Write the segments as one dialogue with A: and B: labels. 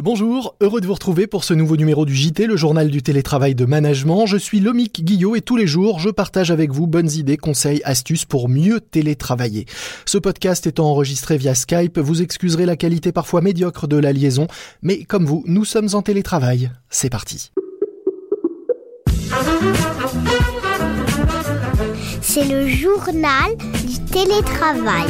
A: Bonjour, heureux de vous retrouver pour ce nouveau numéro du JT, le journal du télétravail de management. Je suis Lomic Guillot et tous les jours, je partage avec vous bonnes idées, conseils, astuces pour mieux télétravailler. Ce podcast étant enregistré via Skype, vous excuserez la qualité parfois médiocre de la liaison, mais comme vous, nous sommes en télétravail. C'est parti.
B: C'est le journal du télétravail.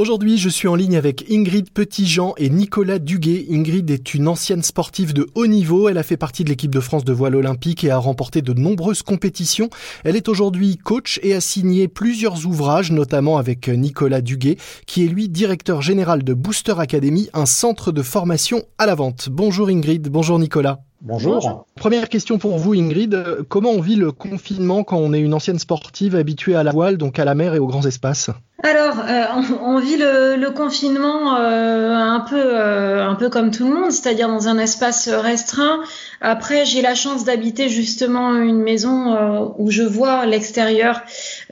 A: Aujourd'hui, je suis en ligne avec Ingrid Petitjean et Nicolas Duguet. Ingrid est une ancienne sportive de haut niveau. Elle a fait partie de l'équipe de France de voile olympique et a remporté de nombreuses compétitions. Elle est aujourd'hui coach et a signé plusieurs ouvrages, notamment avec Nicolas Duguet, qui est lui directeur général de Booster Academy, un centre de formation à la vente. Bonjour Ingrid, bonjour Nicolas.
C: Bonjour.
A: Première question pour vous, Ingrid. Comment on vit le confinement quand on est une ancienne sportive habituée à la voile, donc à la mer et aux grands espaces?
C: Alors, euh, on, vit le, confinement euh, un peu, euh, un peu comme tout le monde, c'est-à-dire dans un espace restreint. Après, j'ai la chance d'habiter justement une maison où je vois l'extérieur,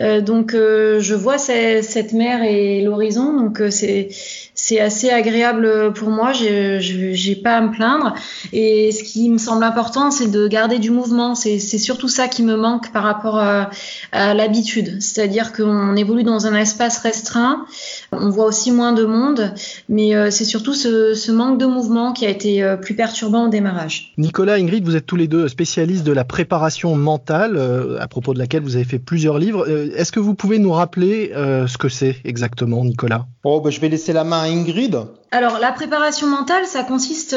C: donc je vois cette mer et l'horizon, donc c'est c'est assez agréable pour moi. J'ai pas à me plaindre. Et ce qui me semble important, c'est de garder du mouvement. C'est surtout ça qui me manque par rapport à, l'habitude. C'est-à-dire qu'on évolue dans un espace restreint. On voit aussi moins de monde, mais euh, c'est surtout ce, manque de mouvement qui a été euh, plus perturbant au démarrage.
A: Nicolas, Ingrid, vous êtes tous les deux spécialistes de la préparation mentale, euh, à propos de laquelle vous avez fait plusieurs livres. Est-ce que vous pouvez nous rappeler ce que c'est exactement, Nicolas?
D: Oh, bah, je vais laisser la main à Ingrid.
C: Alors, la préparation mentale, ça consiste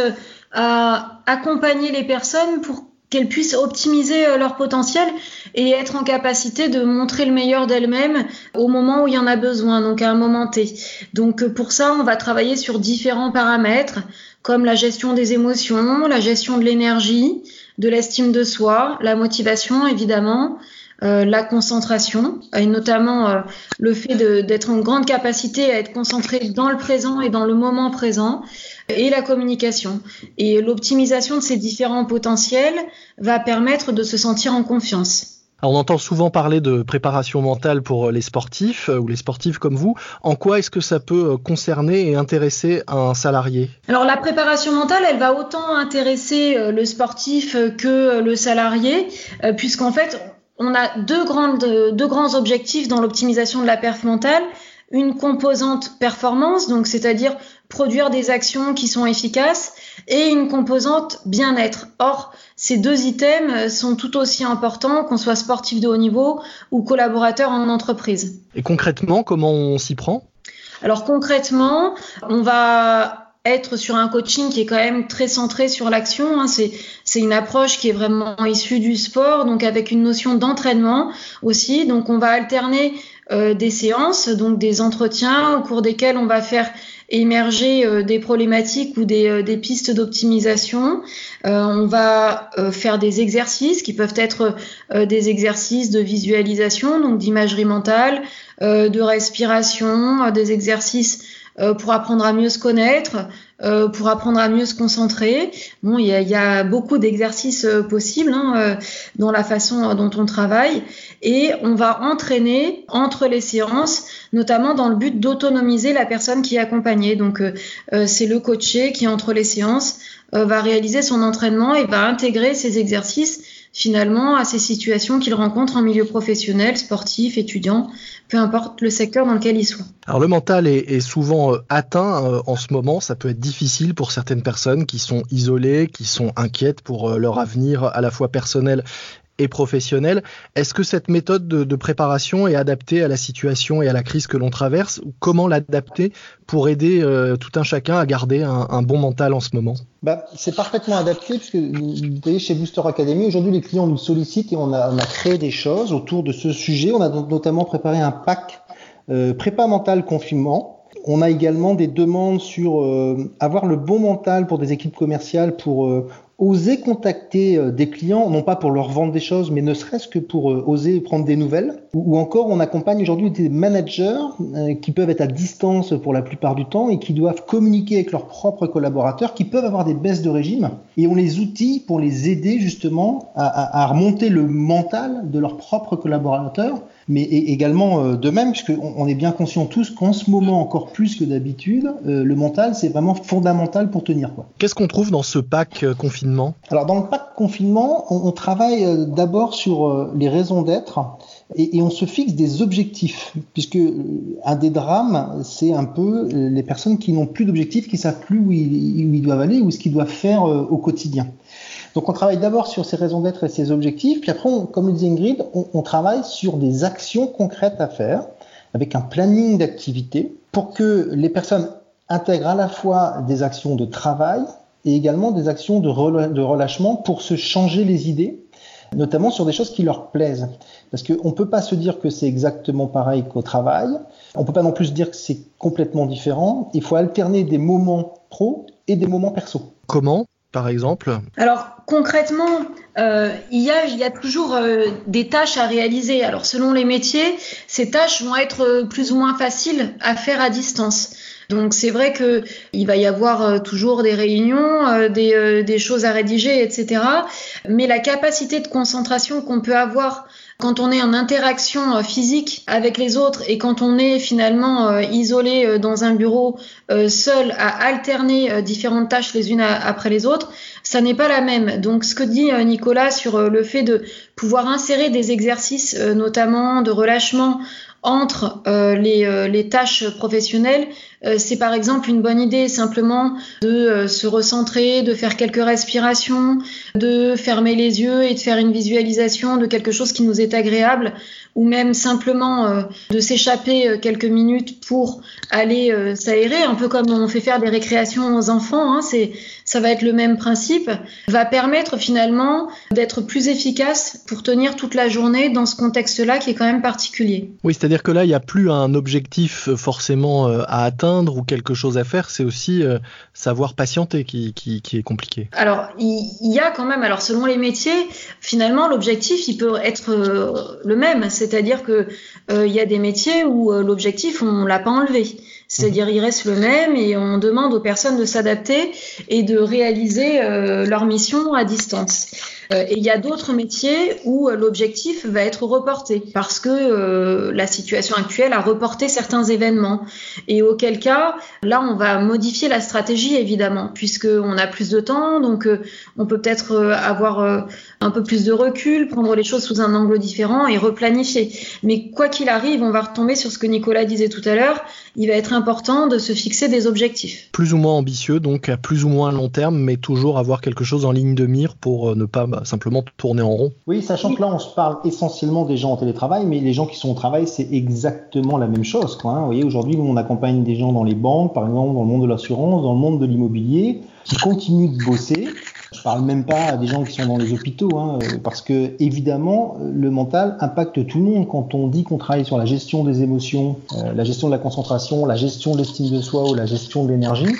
C: à accompagner les personnes pour qu'elles puissent optimiser euh, leur potentiel et être en capacité de montrer le meilleur d'elles-mêmes au moment où il y en a besoin, donc à un moment T. Donc euh, pour ça, on va travailler sur différents paramètres comme la gestion des émotions, la gestion de l'énergie, de l'estime de soi, la motivation évidemment, euh, la concentration, et notamment le fait d'être en grande capacité à être concentré dans le présent et dans le moment présent, et la communication. Et l'optimisation de ces différents potentiels va permettre de se sentir en confiance.
A: on entend souvent parler de préparation mentale pour les sportifs euh, ou les sportifs comme vous. En quoi est-ce que ça peut concerner et intéresser un salarié?
C: Alors la préparation mentale, elle va autant intéresser le sportif que le salarié, puisqu'en fait, on a deux, grandes, deux grands objectifs dans l'optimisation de la perf mentale. Une composante performance, donc c'est-à-dire produire des actions qui sont efficaces, et une composante bien-être. Or, ces deux items sont tout aussi importants qu'on soit sportif de haut niveau ou collaborateur en entreprise.
A: Et concrètement, comment on s'y prend?
C: Alors concrètement, on va être sur un coaching qui est quand même très centré sur l'action. Hein. C'est une approche qui est vraiment issue du sport, donc avec une notion d'entraînement aussi. Donc on va alterner euh, des séances, donc des entretiens au cours desquels on va faire émerger euh, des problématiques ou des, euh, des pistes d'optimisation. on va faire des exercices qui peuvent être des exercices de visualisation, donc d'imagerie mentale, de respiration, des exercices euh, pour apprendre à mieux se connaître, euh, pour apprendre à mieux se concentrer. Bon, il y a, beaucoup d'exercices euh, possibles hein, dans la façon dont on travaille et on va entraîner entre les séances, notamment dans le but d'autonomiser la personne qui est accompagnée. Donc, c'est le coaché qui, entre les séances, va réaliser son entraînement et va intégrer ces exercices finalement à ces situations qu'il rencontre en milieu professionnel, sportif, étudiant, peu importe le secteur dans lequel il soit.
A: Alors le mental est, souvent euh, atteint euh, en ce moment, ça peut être difficile pour certaines personnes qui sont isolées, qui sont inquiètes pour euh, leur avenir à la fois personnel et. Est-ce que cette méthode de, préparation est adaptée à la situation et à la crise que l'on traverse Comment l'adapter pour aider euh, tout un chacun à garder un, bon mental en ce moment?
D: Bah, C'est parfaitement adapté puisque vous voyez chez Booster Academy, aujourd'hui les clients nous sollicitent et on a, créé des choses autour de ce sujet. On a notamment préparé un pack euh, prépa mental confinement on a également des demandes sur euh, avoir le bon mental pour des équipes commerciales pour oser contacter euh, des clients, non pas pour leur vendre des choses, mais ne serait-ce que pour euh, oser prendre des nouvelles. Ou, encore, on accompagne aujourd'hui des managers euh, qui peuvent être à distance pour la plupart du temps et qui doivent communiquer avec leurs propres collaborateurs, qui peuvent avoir des baisses de régime. Et on les outille pour les aider justement à, à remonter le mental de leurs propres collaborateurs mais également de même, puisqu'on on est bien conscient tous qu'en ce moment, encore plus que d'habitude, le mental, c'est vraiment fondamental pour tenir.
A: Qu'est-ce qu'on trouve dans ce pack confinement?
D: Alors dans le pack confinement, on, on travaille d'abord sur les raisons d'être et, et, on se fixe des objectifs, puisque un des drames, c'est un peu les personnes qui n'ont plus d'objectifs, qui savent plus où ils, où ils doivent aller ou ce qu'ils doivent faire au quotidien. Donc on travaille d'abord sur ses raisons d'être et ses objectifs, puis après, comme le dit Ingrid, on, travaille sur des actions concrètes à faire, avec un planning d'activité, pour que les personnes intègrent à la fois des actions de travail et également des actions de relâchement pour se changer les idées, notamment sur des choses qui leur plaisent. Parce qu'on ne peut pas se dire que c'est exactement pareil qu'au travail, on ne peut pas non plus se dire que c'est complètement différent, il faut alterner des moments pro et des moments perso.
A: Comment? Par exemple
C: Alors concrètement, euh, il, y a, toujours euh, des tâches à réaliser. Alors selon les métiers, ces tâches vont être plus ou moins faciles à faire à distance. Donc c'est vrai que il va y avoir euh, toujours des réunions, euh, euh, des, choses à rédiger, etc. Mais la capacité de concentration qu'on peut avoir quand on est en interaction physique avec les autres et quand on est finalement isolé dans un bureau seul à alterner différentes tâches les unes après les autres, ça n'est pas la même. Donc ce que dit Nicolas sur le fait de pouvoir insérer des exercices notamment de relâchement entre euh, les, euh, les, tâches professionnelles, euh, c'est par exemple une bonne idée simplement de se recentrer, de faire quelques respirations, de fermer les yeux et de faire une visualisation de quelque chose qui nous est agréable ou même simplement de s'échapper quelques minutes pour aller s'aérer, un peu comme on fait faire des récréations aux enfants, hein, c'est ça va être le même principe, va permettre finalement d'être plus efficace pour tenir toute la journée dans ce contexte-là qui est quand même particulier.
A: C'est-à-dire que là, il n'y a plus un objectif forcément euh, à atteindre ou quelque chose à faire, c'est aussi euh, savoir patienter qui, est compliqué.
C: Alors, il y a quand même, alors selon les métiers, finalement, l'objectif, il peut être euh, le même, c'est-à-dire que il y a des métiers où l'objectif, on l'a pas enlevé. C'est-à-dire, il reste le même et on demande aux personnes de s'adapter et de réaliser euh, leur mission à distance. Euh, et il y a d'autres métiers où euh, l'objectif va être reporté parce que euh, la situation actuelle a reporté certains événements. Et auquel cas, là, on va modifier la stratégie évidemment, puisqu'on a plus de temps, donc euh, on peut peut-être avoir un peu plus de recul, prendre les choses sous un angle différent et replanifier. Mais quoi qu'il arrive, on va retomber sur ce que Nicolas disait tout à l'heure. Il va être important de se fixer des objectifs.
A: Plus ou moins ambitieux, donc à plus ou moins long terme, mais toujours avoir quelque chose en ligne de mire pour ne pas bah, simplement tourner en rond.
D: Oui, sachant que là, on se parle essentiellement des gens en télétravail, mais les gens qui sont au travail, c'est exactement la même chose. Quoi, hein. Vous voyez, aujourd'hui, on accompagne des gens dans les banques, par exemple, dans le monde de l'assurance, dans le monde de l'immobilier, qui continuent de bosser je parle même pas des gens qui sont dans les hôpitaux, hein, euh, parce que évidemment, le mental impacte tout le monde. Quand on dit qu'on travaille sur la gestion des émotions, euh, la gestion de la concentration, la gestion de l'estime de soi ou la gestion de l'énergie,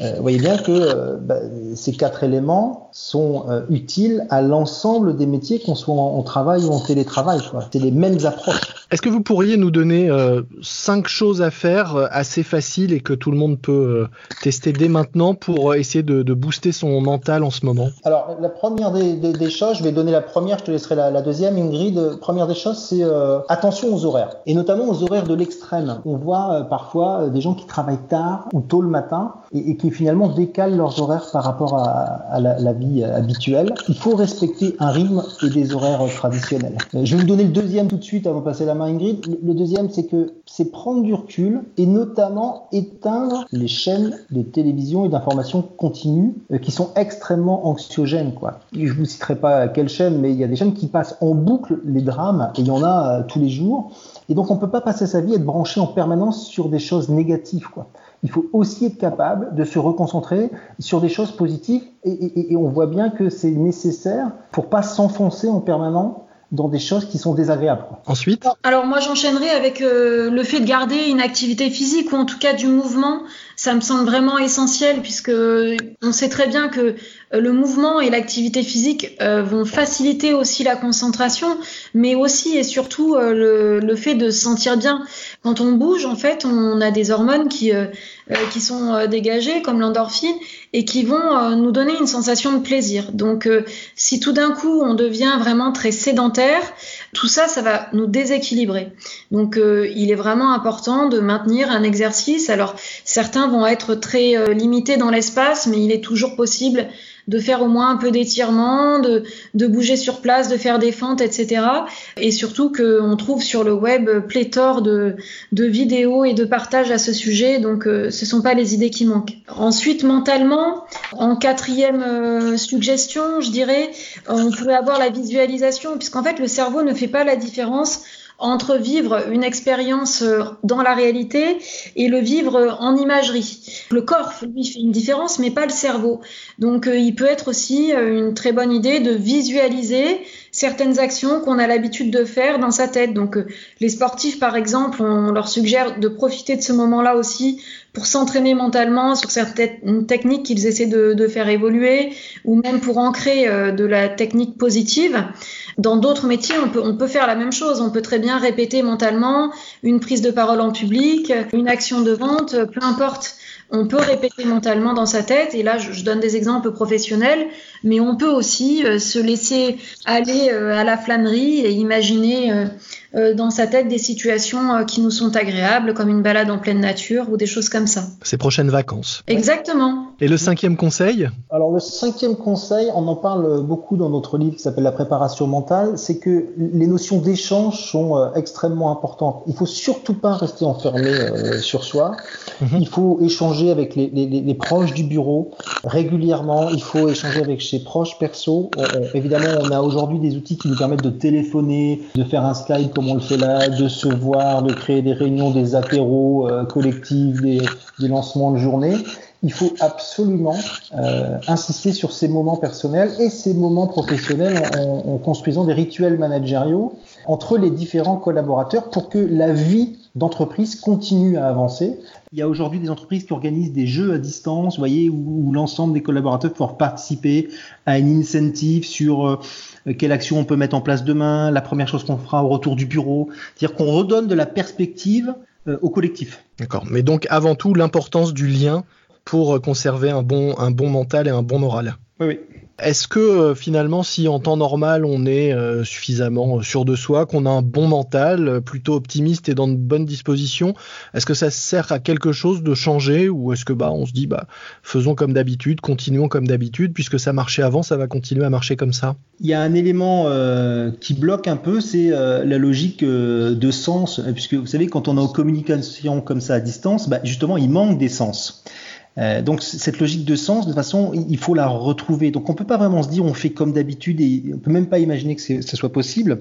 D: euh, vous voyez bien que euh, bah, ces quatre éléments sont euh, utiles à l'ensemble des métiers, qu'on soit en, en, travail ou en télétravail. C'est les mêmes approches.
A: Est-ce que vous pourriez nous donner cinq choses à faire assez faciles et que tout le monde peut tester dès maintenant pour essayer de, de booster son mental en ce moment?
D: Alors, la première des, des, des, choses, je vais donner la première, je te laisserai la, la deuxième, Ingrid. Première des choses, c'est attention aux horaires, et notamment aux horaires de l'extrême. On voit parfois des gens qui travaillent tard ou tôt le matin et, et qui finalement décalent leurs horaires par rapport à, à la, vie habituelle. Il faut respecter un rythme et des horaires traditionnels. je vais vous donner le deuxième tout de suite avant de passer la main Ingrid. Le, deuxième, c'est que c'est prendre du recul et notamment éteindre les chaînes de télévision et d'information continue qui sont extrêmement anxiogène. Quoi. Je vous citerai pas quelle chaîne, mais il y a des chaînes qui passent en boucle les drames, et il y en a euh, tous les jours. Et donc on peut pas passer sa vie à être branché en permanence sur des choses négatives. Il faut aussi être capable de se reconcentrer sur des choses positives, et, et, et on voit bien que c'est nécessaire pour pas s'enfoncer en permanence dans des choses qui sont désagréables.
A: Ensuite
C: Alors moi j'enchaînerai avec euh, le fait de garder une activité physique ou en tout cas du mouvement. Ça me semble vraiment essentiel puisque on sait très bien que euh, le mouvement et l'activité physique euh, vont faciliter aussi la concentration, mais aussi et surtout euh, le, le, fait de se sentir bien. Quand on bouge, en fait, on a des hormones qui, euh, qui sont dégagées, comme l'endorphine, et qui vont nous donner une sensation de plaisir. Donc, si tout d'un coup on devient vraiment très sédentaire, tout ça, ça va nous déséquilibrer. Donc, euh, il est vraiment important de maintenir un exercice. Alors, certains vont être très euh, limités dans l'espace, mais il est toujours possible de faire au moins un peu d'étirement, de, bouger sur place, de faire des fentes, etc. Et surtout qu'on trouve sur le web pléthore de, vidéos et de partages à ce sujet, donc euh, ce sont pas les idées qui manquent. Ensuite, mentalement, en quatrième suggestion, je dirais, on pourrait avoir la visualisation, puisqu'en fait le cerveau ne fait pas la différence entre vivre une expérience euh, dans la réalité et le vivre en imagerie. Le corps, lui, fait une différence, mais pas le cerveau. Donc, euh, il peut être aussi euh, une très bonne idée de visualiser certaines actions qu'on a l'habitude de faire dans sa tête. Donc, les sportifs, par exemple, on leur suggère de profiter de ce moment-là aussi pour s'entraîner mentalement sur certaines techniques qu'ils essaient de, de, faire évoluer ou même pour ancrer de la technique positive. Dans d'autres métiers, on peut, on peut faire la même chose. On peut très bien répéter mentalement une prise de parole en public, une action de vente, peu importe. On peut répéter mentalement dans sa tête, et là je, donne des exemples professionnels, mais on peut aussi euh, se laisser aller euh, à la flânerie et imaginer euh, dans sa tête des situations euh, qui nous sont agréables, comme une balade en pleine nature ou des choses comme ça.
A: Ces prochaines vacances.
C: Exactement.
A: Et le cinquième conseil?
D: Alors le cinquième conseil, on en parle beaucoup dans notre livre qui s'appelle La préparation mentale, c'est que les notions d'échange sont euh, extrêmement importantes. Il faut surtout pas rester enfermé sur soi. -hmm. Il faut échanger avec les, les, les, proches du bureau régulièrement. Il faut échanger avec ses proches perso. On, on, évidemment, on a aujourd'hui des outils qui nous permettent de téléphoner, de faire un Skype comme on le fait là, de se voir, de créer des réunions, des apéros euh, collectifs, des, lancements de journée. Il faut absolument euh, insister sur ces moments personnels et ces moments professionnels en, en, construisant des rituels managériaux entre les différents collaborateurs pour que la vie d'entreprise continue à avancer. Il y a aujourd'hui des entreprises qui organisent des jeux à distance, vous voyez, où, où l'ensemble des collaborateurs peuvent participer à une incentive sur euh, quelle action on peut mettre en place demain, la première chose qu'on fera au retour du bureau. C'est-à-dire qu'on redonne de la perspective euh, au collectif.
A: D'accord. Mais donc, avant tout, l'importance du lien pour conserver un bon, un bon mental et un bon moral.
D: Oui, oui.
A: Est-ce que euh, finalement, si en temps normal on est euh, suffisamment sûr de soi, qu'on a un bon mental, euh, plutôt optimiste et dans de bonnes dispositions, est-ce que ça sert à quelque chose de changer ou est-ce que bah on se dit bah faisons comme d'habitude, continuons comme d'habitude, puisque ça marchait avant, ça va continuer à marcher comme ça?
D: Il y a un élément euh, qui bloque un peu, c'est euh, la logique euh, de sens, puisque vous savez quand on est en communication comme ça à distance, bah, justement il manque des sens. Euh, donc cette logique de sens, de toute façon, il faut la retrouver. Donc on peut pas vraiment se dire on fait comme d'habitude et on peut même pas imaginer que ce soit possible,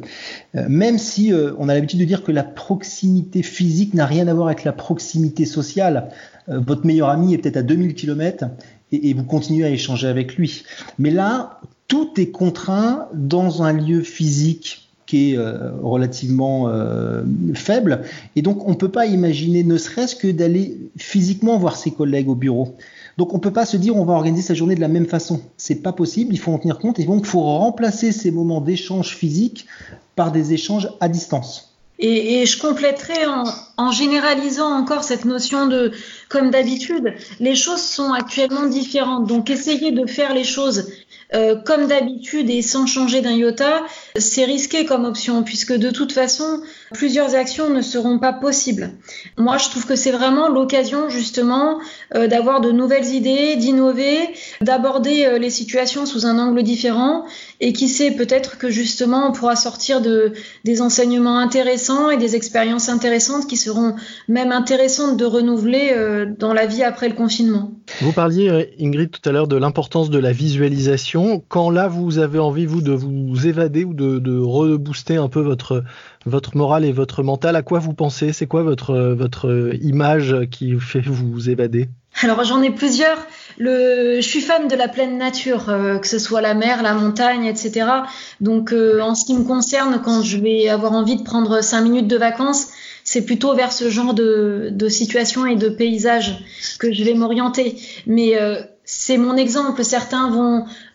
D: euh, même si euh, on a l'habitude de dire que la proximité physique n'a rien à voir avec la proximité sociale. Votre meilleur ami est peut-être à 2000 km et vous continuez à échanger avec lui. Mais là, tout est contraint dans un lieu physique qui est euh, relativement euh, faible. Et donc, on ne peut pas imaginer, ne serait-ce que d'aller physiquement voir ses collègues au bureau. Donc, on ne peut pas se dire on va organiser sa journée de la même façon. C'est pas possible. Il faut en tenir compte. Et donc, il faut remplacer ces moments d'échange physique par des échanges à distance.
C: Et, je compléterai en, généralisant encore cette notion de, comme d'habitude, les choses sont actuellement différentes. Donc, essayez de faire les choses euh, comme d'habitude et sans changer d'un iota, c'est risqué comme option puisque de toute façon, plusieurs actions ne seront pas possibles. Moi, je trouve que c'est vraiment l'occasion justement euh, d'avoir de nouvelles idées, d'innover, d'aborder euh, les situations sous un angle différent et qui sait peut-être que justement on pourra sortir de des enseignements intéressants et des expériences intéressantes qui seront même intéressantes de renouveler euh, dans la vie après le confinement.
A: Vous parliez Ingrid tout à l'heure de l'importance de la visualisation. Quand là vous avez envie vous de vous évader ou de, rebooster un peu votre votre morale et votre mental, à quoi vous pensez? C'est quoi votre votre image qui fait vous évader?
C: Alors j'en ai plusieurs. Je suis fan de la pleine nature, euh, que ce soit la mer, la montagne, etc. Donc euh, en ce qui me concerne, quand je vais avoir envie de prendre cinq minutes de vacances, c'est plutôt vers ce genre de, situation et de paysage que je vais m'orienter. Mais euh, c'est mon exemple. Certains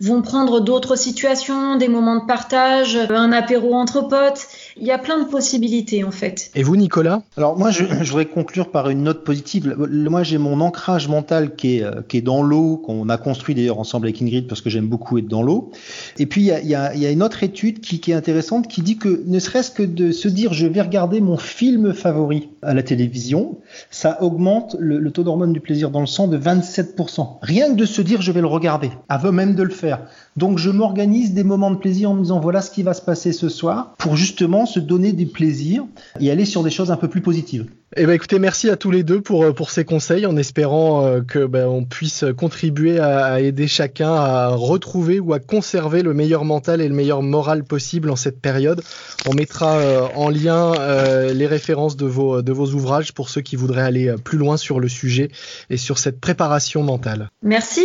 C: vont prendre d'autres situations, des moments de partage, un apéro entre potes. Il y a plein de possibilités en fait.
A: Et vous, Nicolas?
D: Alors moi, je, je, voudrais conclure par une note positive. Moi, j'ai mon ancrage mental qui est, qui est dans l'eau, qu'on a construit d'ailleurs ensemble avec Ingrid parce que j'aime beaucoup être dans l'eau. Et puis, il y a, y, a, y a, une autre étude qui, qui est intéressante qui dit que ne serait-ce que de se dire je vais regarder mon film favori à la télévision, ça augmente le, le taux d'hormone du plaisir dans le sang de 27%. Rien que de se dire je vais le regarder, avant même de le faire. Donc je m'organise des moments de plaisir en me disant voilà ce qui va se passer ce soir pour justement se donner du plaisir et aller sur des choses un peu plus positives.
A: Eh ben écoutez, merci à tous les deux pour pour ces conseils, en espérant euh, que ben, on puisse contribuer à, à, aider chacun à retrouver ou à conserver le meilleur mental et le meilleur moral possible en cette période. On mettra euh, en lien euh, les références de vos de vos ouvrages pour ceux qui voudraient aller plus loin sur le sujet et sur cette préparation mentale.
C: Merci.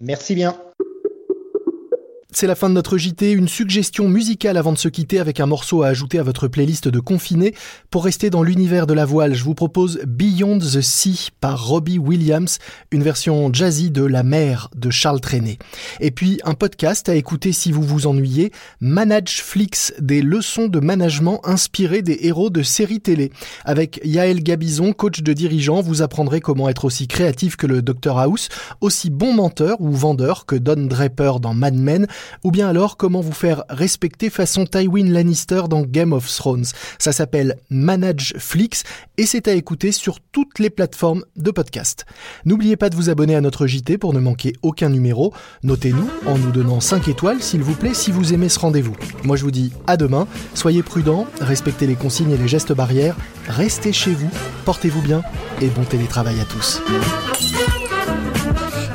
D: Merci bien.
A: C'est la fin de notre JT, une suggestion musicale avant de se quitter avec un morceau à ajouter à votre playlist de confiné. Pour rester dans l'univers de la voile, je vous propose Beyond the Sea par Robbie Williams, une version jazzy de La mer de Charles Trenet. Et puis un podcast à écouter si vous vous ennuyez, Manage Flix, des leçons de management inspirées des héros de séries télé. Avec Yael Gabizon, coach de dirigeant, vous apprendrez comment être aussi créatif que le Dr House, aussi bon menteur ou vendeur que Don Draper dans Mad Men, ou bien alors comment vous faire respecter façon Tywin Lannister dans Game of Thrones. Ça s'appelle Manage Flix et c'est à écouter sur toutes les plateformes de podcast. N'oubliez pas de vous abonner à notre JT pour ne manquer aucun numéro. Notez-nous en nous donnant 5 étoiles s'il vous plaît si vous aimez ce rendez-vous. Moi je vous dis à demain, soyez prudents, respectez les consignes et les gestes barrières, restez chez vous, portez-vous bien et bon télétravail à tous.